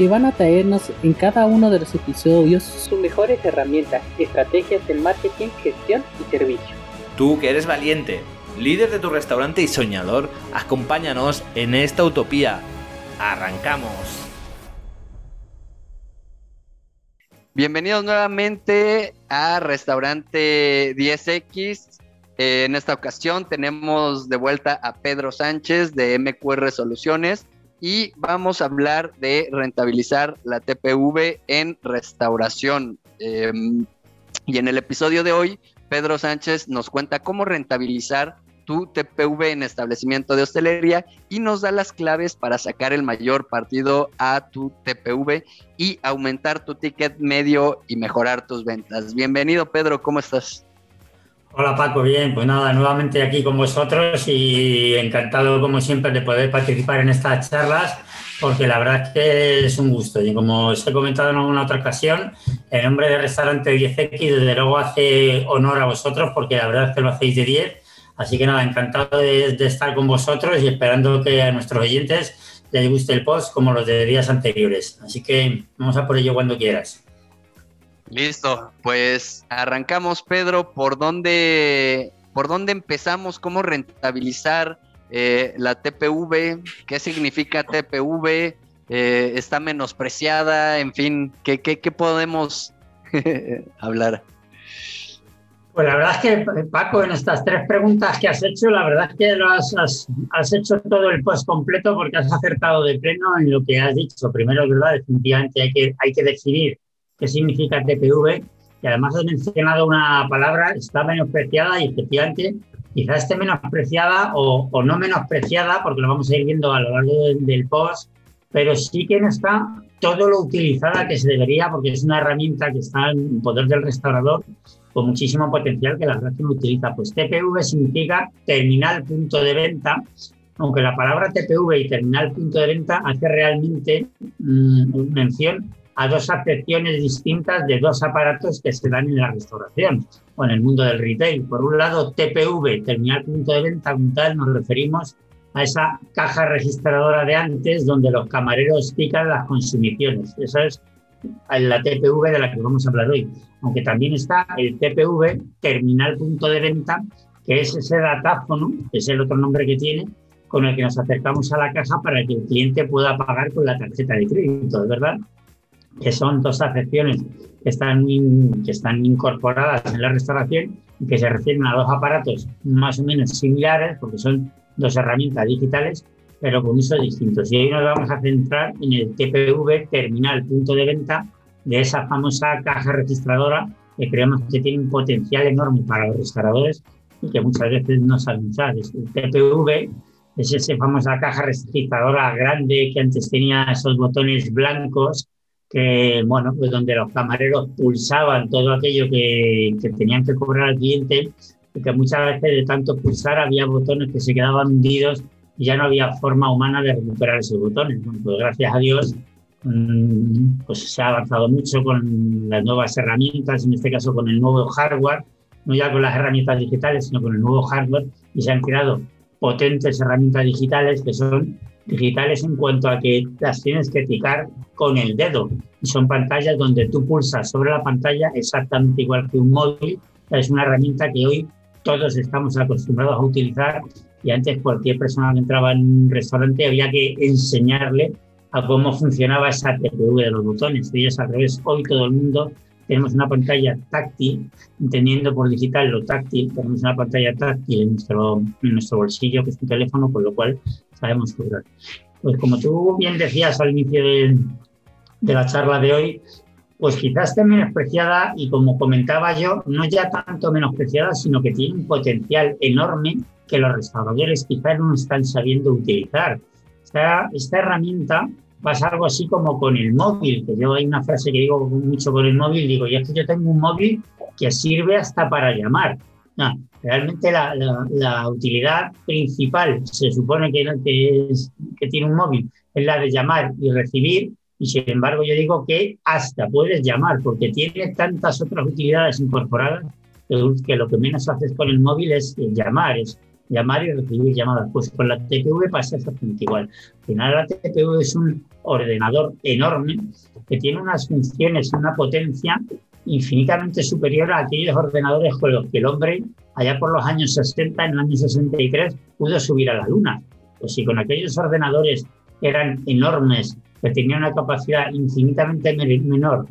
que van a traernos en cada uno de los episodios sus mejores herramientas, estrategias de marketing, gestión y servicio. Tú que eres valiente, líder de tu restaurante y soñador, acompáñanos en esta utopía. ¡Arrancamos! Bienvenidos nuevamente a Restaurante 10X. Eh, en esta ocasión tenemos de vuelta a Pedro Sánchez de MQR Soluciones y vamos a hablar de rentabilizar la TPV en restauración. Em, y en el episodio de hoy, Pedro Sánchez nos cuenta cómo rentabilizar tu TPV en establecimiento de hostelería y nos da las claves para sacar el mayor partido a tu TPV y aumentar tu ticket medio y mejorar tus ventas. Bienvenido Pedro, ¿cómo estás? Hola Paco, bien, pues nada, nuevamente aquí con vosotros y encantado como siempre de poder participar en estas charlas porque la verdad es que es un gusto. Y como os he comentado en alguna otra ocasión, el nombre de restaurante 10X desde luego hace honor a vosotros porque la verdad es que lo hacéis de 10, así que nada, encantado de, de estar con vosotros y esperando que a nuestros oyentes les guste el post como los de días anteriores, así que vamos a por ello cuando quieras. Listo, pues arrancamos, Pedro. ¿Por dónde, por dónde empezamos? ¿Cómo rentabilizar eh, la TPV? ¿Qué significa TPV? Eh, ¿Está menospreciada? En fin, ¿qué, qué, qué podemos hablar? Pues la verdad es que, Paco, en estas tres preguntas que has hecho, la verdad es que lo has, has, hecho todo el post completo porque has acertado de pleno en lo que has dicho. Primero, es verdad, definitivamente hay que, hay que definir qué significa TPV, y además has mencionado una palabra, está menospreciada y efectivamente quizás esté menospreciada o, o, no menospreciada, porque lo vamos a ir viendo a lo largo del, del post, pero sí que no está todo lo utilizada que se debería, porque es una herramienta que está en poder del restaurador con muchísimo potencial que la verdad no utiliza. Pues TPV significa terminal punto de venta, aunque la palabra TPV y terminal punto de venta hace realmente mmm, mención a dos acepciones distintas de dos aparatos que se dan en la restauración o en el mundo del retail. Por un lado, TPV, terminal punto de venta, tal, nos referimos a esa caja registradora de antes donde los camareros pican las consumiciones. Esa es la TPV de la que vamos a hablar hoy. Aunque también está el TPV, terminal punto de venta, que es ese datáfono, que es el otro nombre que tiene, con el que nos acercamos a la caja para que el cliente pueda pagar con la tarjeta de crédito, ¿verdad? Que son dos acepciones que están, in, que están incorporadas en la restauración y que se refieren a dos aparatos más o menos similares, porque son dos herramientas digitales, pero con usos distintos. Y hoy nos vamos a centrar en el TPV, terminal punto de venta, de esa famosa caja registradora que creemos que tiene un potencial enorme para los restauradores y que muchas veces no saben usar. El TPV es esa famosa caja registradora grande que antes tenía esos botones blancos que, bueno, pues donde los camareros pulsaban todo aquello que, que, tenían que cobrar al cliente, y que muchas veces de tanto pulsar había botones que se quedaban hundidos y ya no había forma humana de recuperar esos botones. Bueno, pues gracias a Dios, mmm, pues se ha avanzado mucho con las nuevas herramientas, en este caso con el nuevo hardware, no ya con las herramientas digitales, sino con el nuevo hardware, y se han creado potentes herramientas digitales que son digitales en cuanto a que las tienes que picar con el dedo. Y son pantallas donde tú pulsas sobre la pantalla exactamente igual que un móvil. Es una herramienta que hoy todos estamos acostumbrados a utilizar y antes cualquier persona que entraba en un restaurante había que enseñarle a cómo funcionaba esa TPV de los botones. Y es al revés. Hoy todo el mundo tenemos una pantalla táctil, entendiendo por digital lo táctil, tenemos una pantalla táctil en nuestro, en nuestro bolsillo, que es un teléfono, por lo cual sabemos cobrar. Pues como tú bien decías al inicio de, de la charla de hoy, pues quizás esté menospreciada y como comentaba yo, no ya tanto menospreciada, sino que tiene un potencial enorme que los restauradores quizás no están sabiendo utilizar. Esta, esta herramienta pasa algo así como con el móvil, que yo hay una frase que digo mucho con el móvil, digo, y es que yo tengo un móvil que sirve hasta para llamar. Realmente la, utilidad principal se supone que, es, que tiene un móvil es la de llamar y recibir, y sin embargo yo digo que hasta puedes llamar, porque tiene tantas otras utilidades incorporadas que lo que menos haces con el móvil es llamar, llamar y recibir llamadas. Pues con la TPV pasa exactamente igual. Al final la TPV es un ordenador enorme que tiene unas funciones, una potencia infinitamente superior a aquellos ordenadores con los que el hombre, allá por los años 60, en el año 63, pudo subir a la Luna. Pues si con aquellos ordenadores eran enormes, que tenían una capacidad infinitamente menor,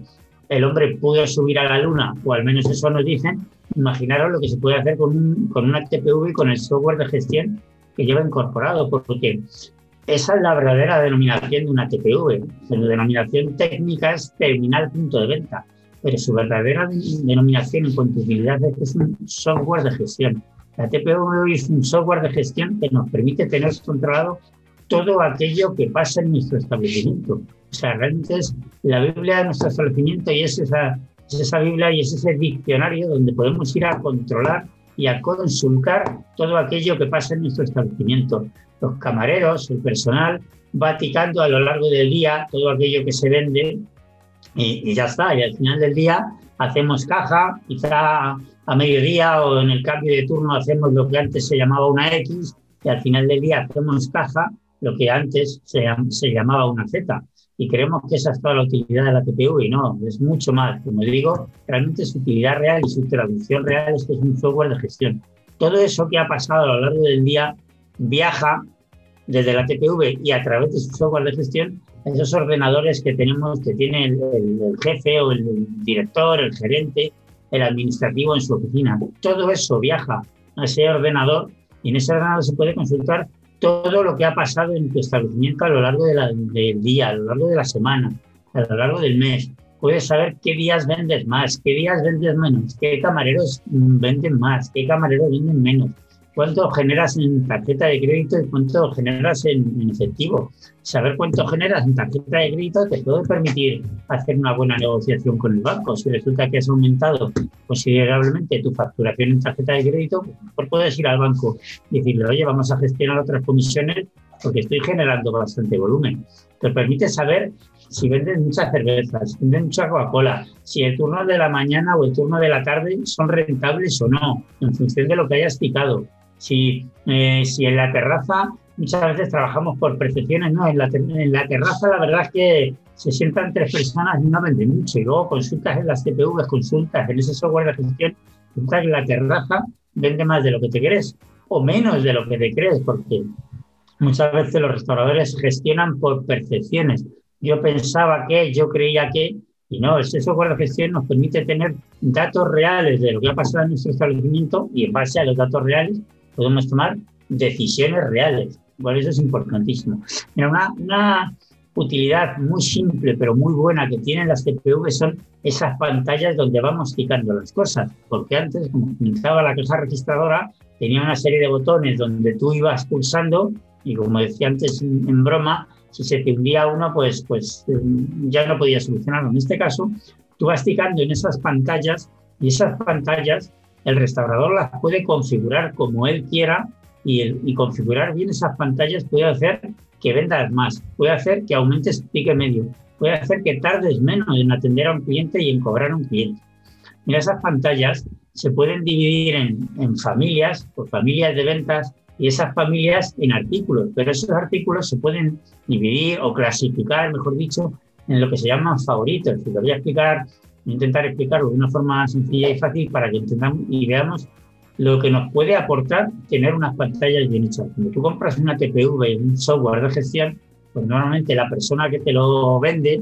el hombre pudo subir a la Luna, o al menos eso nos dicen, imaginaros lo que se puede hacer con, un, con una TPV y con el software de gestión que lleva incorporado, porque esa es la verdadera denominación de una TPV. La denominación técnica es terminal punto de venta, pero su verdadera denominación en cuanto a es que es un software de gestión. La TPV es un software de gestión que nos permite tener controlado todo aquello que pasa en nuestro establecimiento. O sea, realmente es la Biblia de nuestro establecimiento y es esa, es esa Biblia y es ese diccionario donde podemos ir a controlar y a consultar todo aquello que pasa en nuestro establecimiento los camareros, el personal, va ticando a lo largo del día todo aquello que se vende y, ya está. Y al final del día hacemos caja, quizá a mediodía o en el cambio de turno hacemos lo que antes se llamaba una X y al final del día hacemos caja, lo que antes se, llamaba una Z. Y creemos que esa es toda la utilidad de la TPU y no, es mucho más. Como digo, realmente su utilidad real y su traducción real es que es un software de gestión. Todo eso que ha pasado a lo largo del día viaja desde la TPV y a través de su software de gestión a esos ordenadores que tenemos, que tiene el, jefe o el director, el gerente, el administrativo en su oficina. Todo eso viaja a ese ordenador y en ese ordenador se puede consultar todo lo que ha pasado en tu establecimiento a lo largo del día, a lo largo de la semana, a lo largo del mes. Puedes saber qué días vendes más, qué días vendes menos, qué camareros venden más, qué camareros venden menos cuánto generas en tarjeta de crédito y cuánto generas en, efectivo. Saber cuánto generas en tarjeta de crédito te puede permitir hacer una buena negociación con el banco. Si resulta que has aumentado considerablemente tu facturación en tarjeta de crédito, pues puedes ir al banco y decirle, oye, vamos a gestionar otras comisiones porque estoy generando bastante volumen. Te permite saber si vendes muchas cervezas, si vendes mucha Coca-Cola, si el turno de la mañana o el turno de la tarde son rentables o no, en función de lo que hayas picado. Si, eh, si en la terraza muchas veces trabajamos por percepciones, ¿no? En la, en la terraza la verdad es que se sientan tres personas y no venden mucho. Y luego consultas en las CPV, consultas en ese software de gestión, resulta que la terraza vende más de lo que te crees o menos de lo que te crees, porque muchas veces los restauradores gestionan por percepciones. Yo pensaba que, yo creía que, y no, ese software de gestión nos permite tener datos reales de lo que ha pasado en nuestro establecimiento y en base a los datos reales podemos tomar decisiones reales. Por eso es importantísimo. una, una utilidad muy simple pero muy buena que tienen las CPV son esas pantallas donde vamos picando las cosas. Porque antes, como comentaba la caja registradora, tenía una serie de botones donde tú ibas pulsando y como decía antes en, broma, si se te hundía uno, pues, pues eh, ya no podías solucionarlo. En este caso, tú vas picando en esas pantallas y esas pantallas el restaurador las puede configurar como él quiera y, configurar bien esas pantallas puede hacer que vendas más, puede hacer que aumentes pique medio, puede hacer que tardes menos en atender a un cliente y en cobrar a un cliente. Mira, esas pantallas se pueden dividir en, familias, por familias de ventas, y esas familias en artículos, pero esos artículos se pueden dividir o clasificar, mejor dicho, en lo que se llaman favoritos. Lo voy a explicar intentar explicarlo de una forma sencilla y fácil para que entendamos y veamos lo que nos puede aportar tener unas pantallas bien hechas. Cuando tú compras una TPV, un software de gestión, pues normalmente la persona que te lo vende,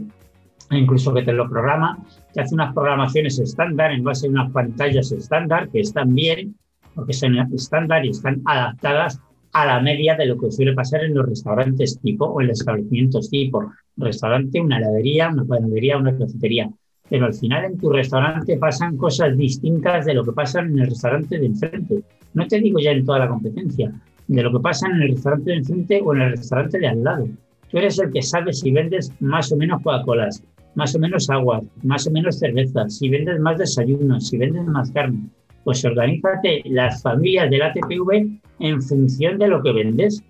incluso que te lo programa, te hace unas programaciones estándar en base a unas pantallas estándar que están bien, porque son estándar y están adaptadas a la media de lo que suele pasar en los restaurantes tipo o en los establecimientos tipo. restaurante, una heladería, una panadería, una cafetería pero al final en tu restaurante pasan cosas distintas de lo que pasa en el restaurante de enfrente. No te digo ya en toda la competencia, de lo que pasa en el restaurante de enfrente o en el restaurante de al lado. Tú eres el que sabe si vendes más o menos Coca-Colas, más o menos agua, más o menos cerveza, si vendes más desayunos, si vendes más carne, pues organízate las familias de la TPV en función de lo que vendes.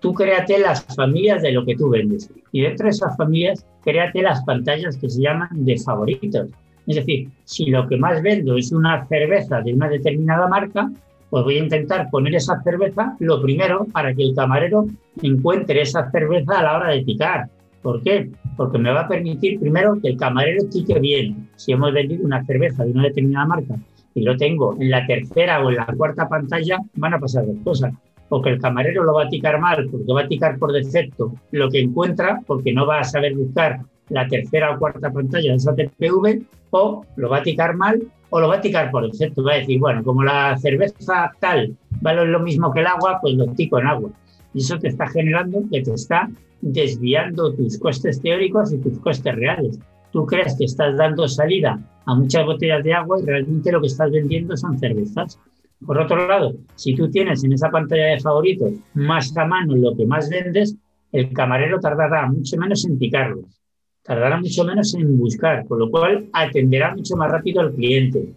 Tú créate las familias de lo que tú vendes. Y dentro de esas familias, créate las pantallas que se llaman de favoritos. Es decir, si lo que más vendo es una cerveza de una determinada marca, pues voy a intentar poner esa cerveza lo primero para que el camarero encuentre esa cerveza a la hora de picar. ¿Por qué? Porque me va a permitir primero que el camarero pique bien. Si hemos vendido una cerveza de una determinada marca y lo tengo en la tercera o en la cuarta pantalla, van a pasar dos cosas. O que el camarero lo va a ticar mal porque va a ticar por defecto lo que encuentra porque no va a saber buscar la tercera o cuarta pantalla de esa TPV o lo va a ticar mal o lo va a ticar por defecto. Va a decir, bueno, como la cerveza tal vale lo mismo que el agua, pues lo tico en agua. Y eso te está generando que te está desviando tus costes teóricos y tus costes reales. Tú crees que estás dando salida a muchas botellas de agua y realmente lo que estás vendiendo son cervezas. Por otro lado, si tú tienes en esa pantalla de favoritos más a mano lo que más vendes, el camarero tardará mucho menos en picarlos, tardará mucho menos en buscar, con lo cual atenderá mucho más rápido al cliente.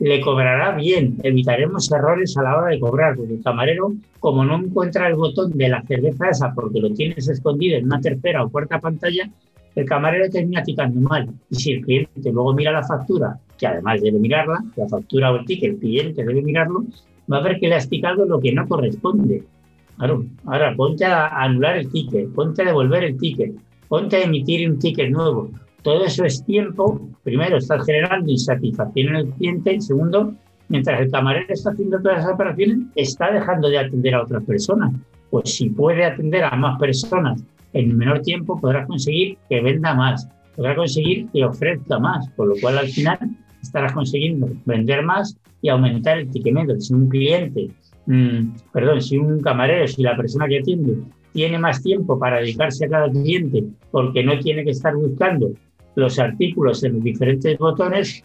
Le cobrará bien, evitaremos errores a la hora de cobrar, porque el camarero, como no encuentra el botón de la cerveza esa porque lo tienes escondido en una tercera o cuarta pantalla, el camarero termina ticando mal. Y si el cliente luego mira la factura, que además debe mirarla, la factura o el ticket, el cliente debe mirarlo, va a ver que le has ticado lo que no corresponde. Claro, ahora ponte a anular el ticket, ponte a devolver el ticket, ponte a emitir un ticket nuevo. Todo eso es tiempo. Primero, estás generando insatisfacción en el cliente. Segundo, mientras el camarero está haciendo todas esas operaciones, está dejando de atender a otras personas. Pues si puede atender a más personas en menor tiempo podrás conseguir que venda más, podrás conseguir que ofrezca más, por lo cual al final estarás consiguiendo vender más y aumentar el ticket medio. Si un cliente, mm, perdón, si un camarero, si la persona que atiende tiene más tiempo para dedicarse a cada cliente porque no tiene que estar buscando los artículos en los diferentes botones,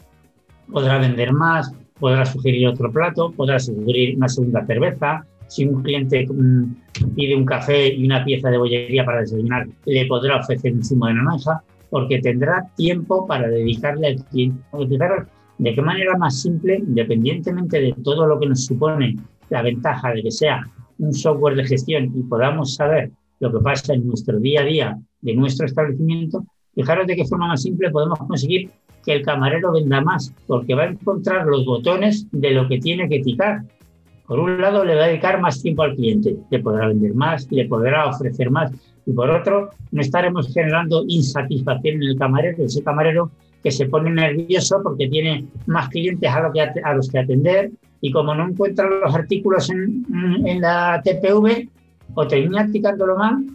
podrá vender más, podrá sugerir otro plato, podrá sugerir una segunda cerveza, si un cliente mm, pide un café y una pieza de bollería para desayunar, le podrá ofrecer un zumo de naranja, porque tendrá tiempo para dedicarle al cliente. De qué manera más simple, independientemente de todo lo que nos supone la ventaja de que sea un software de gestión y podamos saber lo que pasa en nuestro día a día de nuestro establecimiento, fijaros de qué forma más simple podemos conseguir que el camarero venda más, porque va a encontrar los botones de lo que tiene que ticar por un lado, le va a dedicar más tiempo al cliente, le podrá vender más, le podrá ofrecer más. Y por otro, no estaremos generando insatisfacción en el camarero, ese camarero que se pone nervioso porque tiene más clientes a, lo que, a los que atender y como no encuentra los artículos en, en la TPV, o termina ticándolo mal,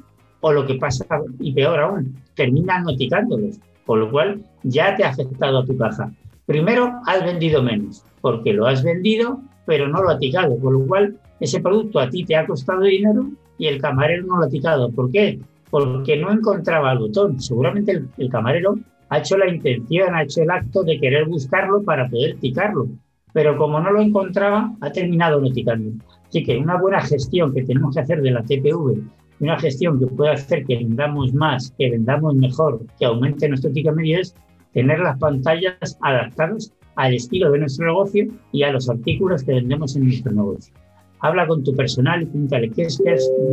o lo que pasa, y peor aún, termina noticándolos, con lo cual ya te ha afectado a tu caja. Primero, has vendido menos, porque lo has vendido pero no lo ha ticado, con lo cual ese producto a ti te ha costado dinero y el camarero no lo ha ticado. ¿Por qué? Porque no encontraba el botón. Seguramente el, camarero ha hecho la intención, ha hecho el acto de querer buscarlo para poder ticarlo, pero como no lo encontraba, ha terminado no ticando. Así que una buena gestión que tenemos que hacer de la TPV, una gestión que pueda hacer que vendamos más, que vendamos mejor, que aumente nuestro ticket medio es tener las pantallas adaptadas al estilo de nuestro negocio y a los artículos que vendemos en nuestro negocio. Habla con tu personal y pregúntale qué,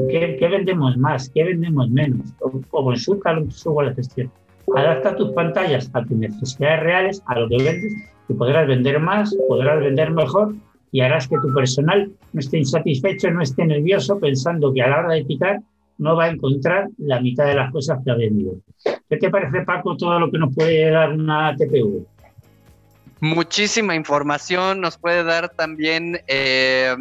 qué, qué, vendemos más, qué vendemos menos, o, o consulta software de gestión. Adapta tus pantallas a tus necesidades reales, a lo que vendes, y podrás vender más, podrás vender mejor y harás que tu personal no esté insatisfecho, no esté nervioso pensando que a la hora de picar no va a encontrar la mitad de las cosas que ha vendido. ¿Qué te parece, Paco, todo lo que nos puede dar una TPV? Muchísima información, nos puede dar también eh,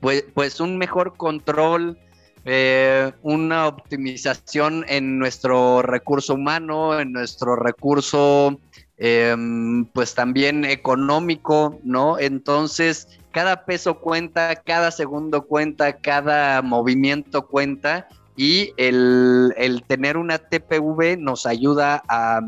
pues, pues, un mejor control, eh, una optimización en nuestro recurso humano, en nuestro recurso em, pues también económico, ¿no? Entonces, cada peso cuenta, cada segundo cuenta, cada movimiento cuenta y el, el tener una TPV nos ayuda a,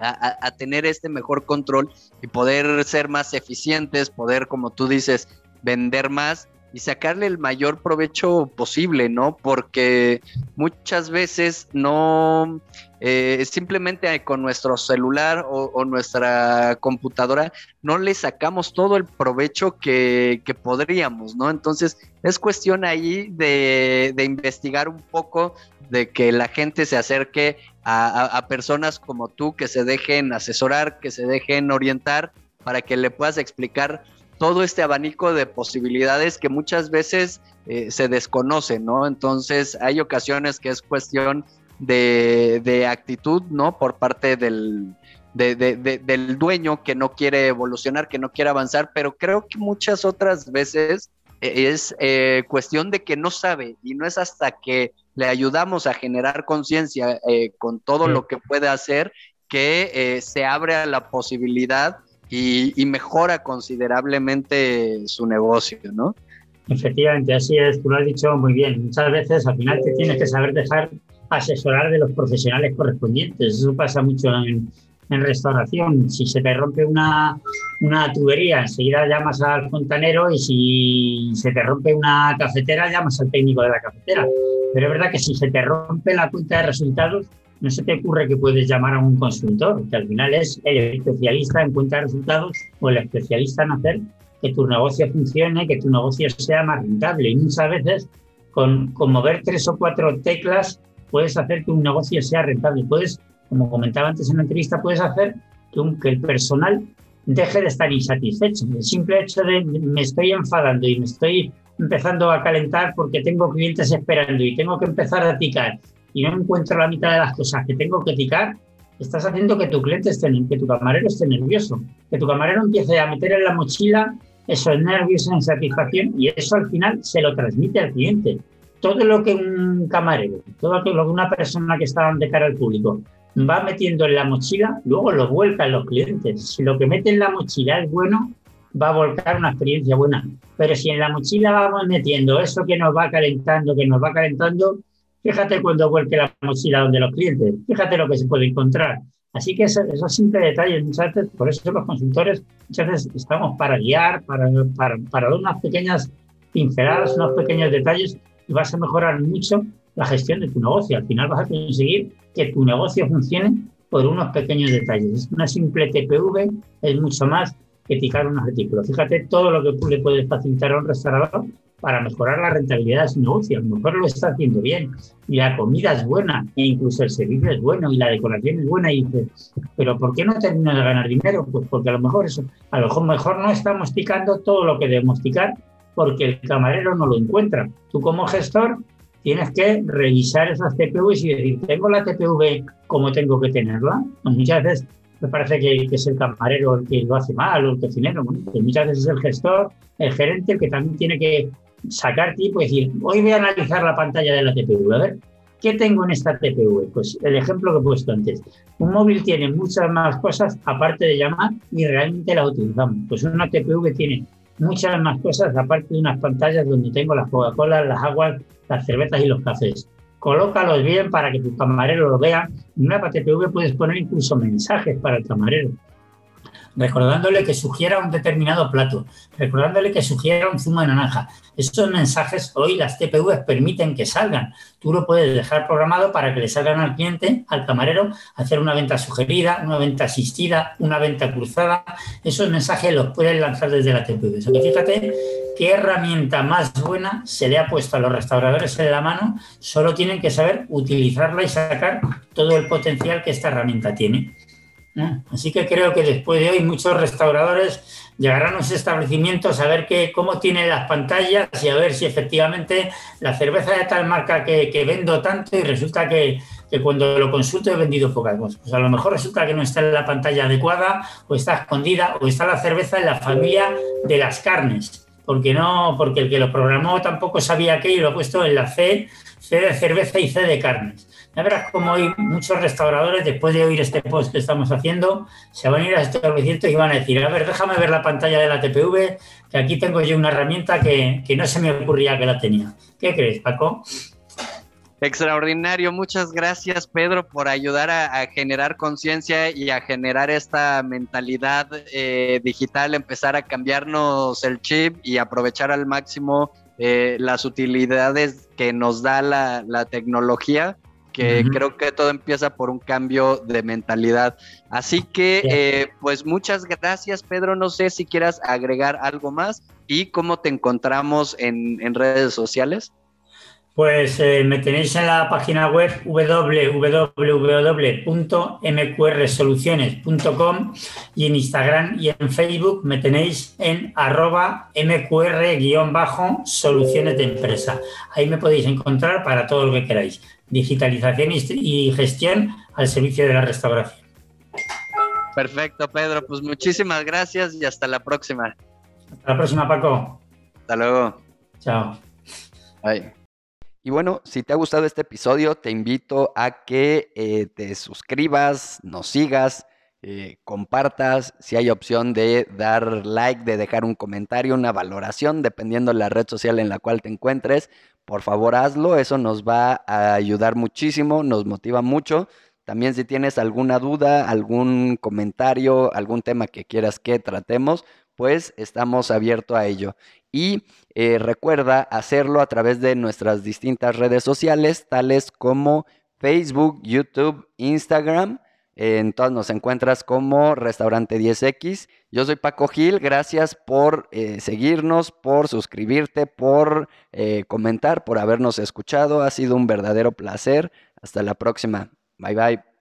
a, tener este mejor control y poder ser más eficientes, poder, como tú dices, vender más y sacarle el mayor provecho posible, ¿no? Porque muchas veces no, eh, simplemente con nuestro celular o, nuestra computadora no le sacamos todo el provecho que, podríamos, ¿no? Entonces es cuestión ahí de, investigar un poco, de que la gente se acerque a personas como tú, que se dejen asesorar, que se dejen orientar para que le puedas explicar todo este abanico de posibilidades que muchas veces eh, se desconocen, ¿no? Entonces hay ocasiones que es cuestión de, actitud, ¿no? Por parte del, del dueño que no quiere evolucionar, que no quiere avanzar, pero creo que muchas otras veces eh, es eh, cuestión de que no sabe y no es hasta que le ayudamos a generar conciencia con todo lo que puede hacer que se abre a la posibilidad y, mejora considerablemente su negocio, ¿no? Efectivamente, así es, tú lo has dicho muy bien. Muchas veces al final te tienes que saber dejar asesorar de los profesionales correspondientes. Eso pasa mucho en, restauración. Si se te rompe una, una, tubería, enseguida llamas al fontanero y si se te rompe una cafetera, llamas al técnico de la cafetera. Pero es verdad que si se te rompe la cuenta de resultados, no se te ocurre que puedes llamar a un consultor, que al final es el especialista en cuenta de resultados o el especialista en hacer que tu negocio funcione, que tu negocio sea más rentable. Y muchas veces con, mover tres o cuatro teclas puedes hacer que un negocio sea rentable. Puedes, como comentaba antes en la entrevista, puedes hacer que, el personal deje de estar insatisfecho. El simple hecho de me estoy enfadando y me estoy empezando a calentar porque tengo clientes esperando y tengo que empezar a picar y no encuentro la mitad de las cosas que tengo que ticar, estás haciendo que tu cliente esté, que tu camarero esté nervioso, que tu camarero empiece a meter en la mochila esos nervios, esa insatisfacción y eso al final se lo transmite al cliente. Todo lo que un camarero, todo lo que una persona que está de cara al público va metiendo en la mochila, luego lo vuelca en los clientes. Si lo que mete en la mochila es bueno, va a volcar una experiencia buena. Pero si en la mochila vamos metiendo eso que nos va calentando, que nos va calentando, Fíjate cuando vuelque la mochila donde los clientes, fíjate lo que se puede encontrar. Así que esos, simples detalles, muchas veces, por eso los consultores muchas veces estamos para guiar, para, para, para dar unas pequeñas pinceladas, unos pequeños detalles y vas a mejorar mucho la gestión de tu negocio. Al final vas a conseguir que tu negocio funcione por unos pequeños detalles. Una simple TPV es mucho más que picar un artículo. Fíjate todo lo que tú le puedes facilitar a un restaurador para mejorar la rentabilidad de su negocio. A lo mejor lo está haciendo bien y la comida es buena e incluso el servicio es bueno y la decoración es buena y dices, pero ¿por qué no termina de ganar dinero? Pues porque a lo mejor eso, a lo mejor, mejor no estamos picando todo lo que debemos picar porque el camarero no lo encuentra. Tú como gestor tienes que revisar esas TPVs y decir, ¿tengo la TPV como tengo que tenerla? Pues muchas veces me parece que, es el camarero el que lo hace mal o el cocinero, muchas veces es el gestor, el gerente el que también tiene que sacar tipo y decir, hoy voy a analizar la pantalla de la TPV, a ver, ¿qué tengo en esta TPV? Pues el ejemplo que he puesto antes. Un móvil tiene muchas más cosas aparte de llamar y realmente la utilizamos. Pues una TPV tiene muchas más cosas aparte de unas pantallas donde tengo las Coca-Cola, las aguas, las cervezas y los cafés. Colócalos bien para que tu camarero lo vea. En una TPV puedes poner incluso mensajes para el camarero recordándole que sugiera un determinado plato, recordándole que sugiera un zumo de naranja. Estos mensajes hoy las TPV permiten que salgan. Tú lo puedes dejar programado para que le salgan al cliente, al camarero, hacer una venta sugerida, una venta asistida, una venta cruzada. Esos mensajes los puedes lanzar desde la TPV. O fíjate qué herramienta más buena se le ha puesto a los restauradores en la mano. Solo tienen que saber utilizarla y sacar todo el potencial que esta herramienta tiene. Así que creo que después de hoy muchos restauradores llegarán a los establecimientos a ver qué, cómo tienen las pantallas y a ver si efectivamente la cerveza de tal marca que, vendo tanto y resulta que, cuando lo consulto he vendido pocas cosas. Pues a lo mejor resulta que no está en la pantalla adecuada o está escondida o está la cerveza en la familia de las carnes. Porque no, porque el que lo programó tampoco sabía qué y lo ha puesto en la C, C de cerveza y C de carnes. Ya verás como hoy muchos restauradores, después de oír este post que estamos haciendo, se van a ir a este establecimiento y van a decir, a ver, déjame ver la pantalla de la TPV, que aquí tengo yo una herramienta que, no se me ocurría que la tenía. ¿Qué crees, Paco? Extraordinario, muchas gracias Pedro por ayudar a, generar conciencia y a generar esta mentalidad eh, digital, empezar a cambiarnos el chip y aprovechar al máximo eh, las utilidades que nos da la, tecnología, que creo que todo empieza por un cambio de mentalidad. Así que, eh, pues muchas gracias Pedro, no sé si quieras agregar algo más y cómo te encontramos en redes sociales. Pues eh, me tenéis en la página web www.mqrsoluciones.com y en Instagram y en Facebook me tenéis en arroba mqr-soluciones de empresa. Ahí me podéis encontrar para todo lo que queráis. Digitalización y gestión al servicio de la restauración. Perfecto, Pedro. Pues muchísimas gracias y hasta la próxima. Hasta la próxima, Paco. Hasta luego. Chao. Bye. Y bueno, si te ha gustado este episodio, te invito a que eh, te suscribas, nos sigas, eh, compartas, si hay opción de dar like, de dejar un comentario, una valoración, dependiendo de la red social en la cual te encuentres, por favor hazlo, eso nos va a ayudar muchísimo, nos motiva mucho. También si tienes alguna duda, algún comentario, algún tema que quieras que tratemos, pues estamos abiertos a ello. Y eh, recuerda hacerlo a través de nuestras distintas redes sociales, tales como Facebook, YouTube, Instagram. En todas nos encuentras como Restaurante 10X. Yo soy Paco Gil, gracias por eh, seguirnos, por suscribirte, por eh, comentar, por habernos escuchado. Ha sido un verdadero placer. Hasta la próxima. Bye bye.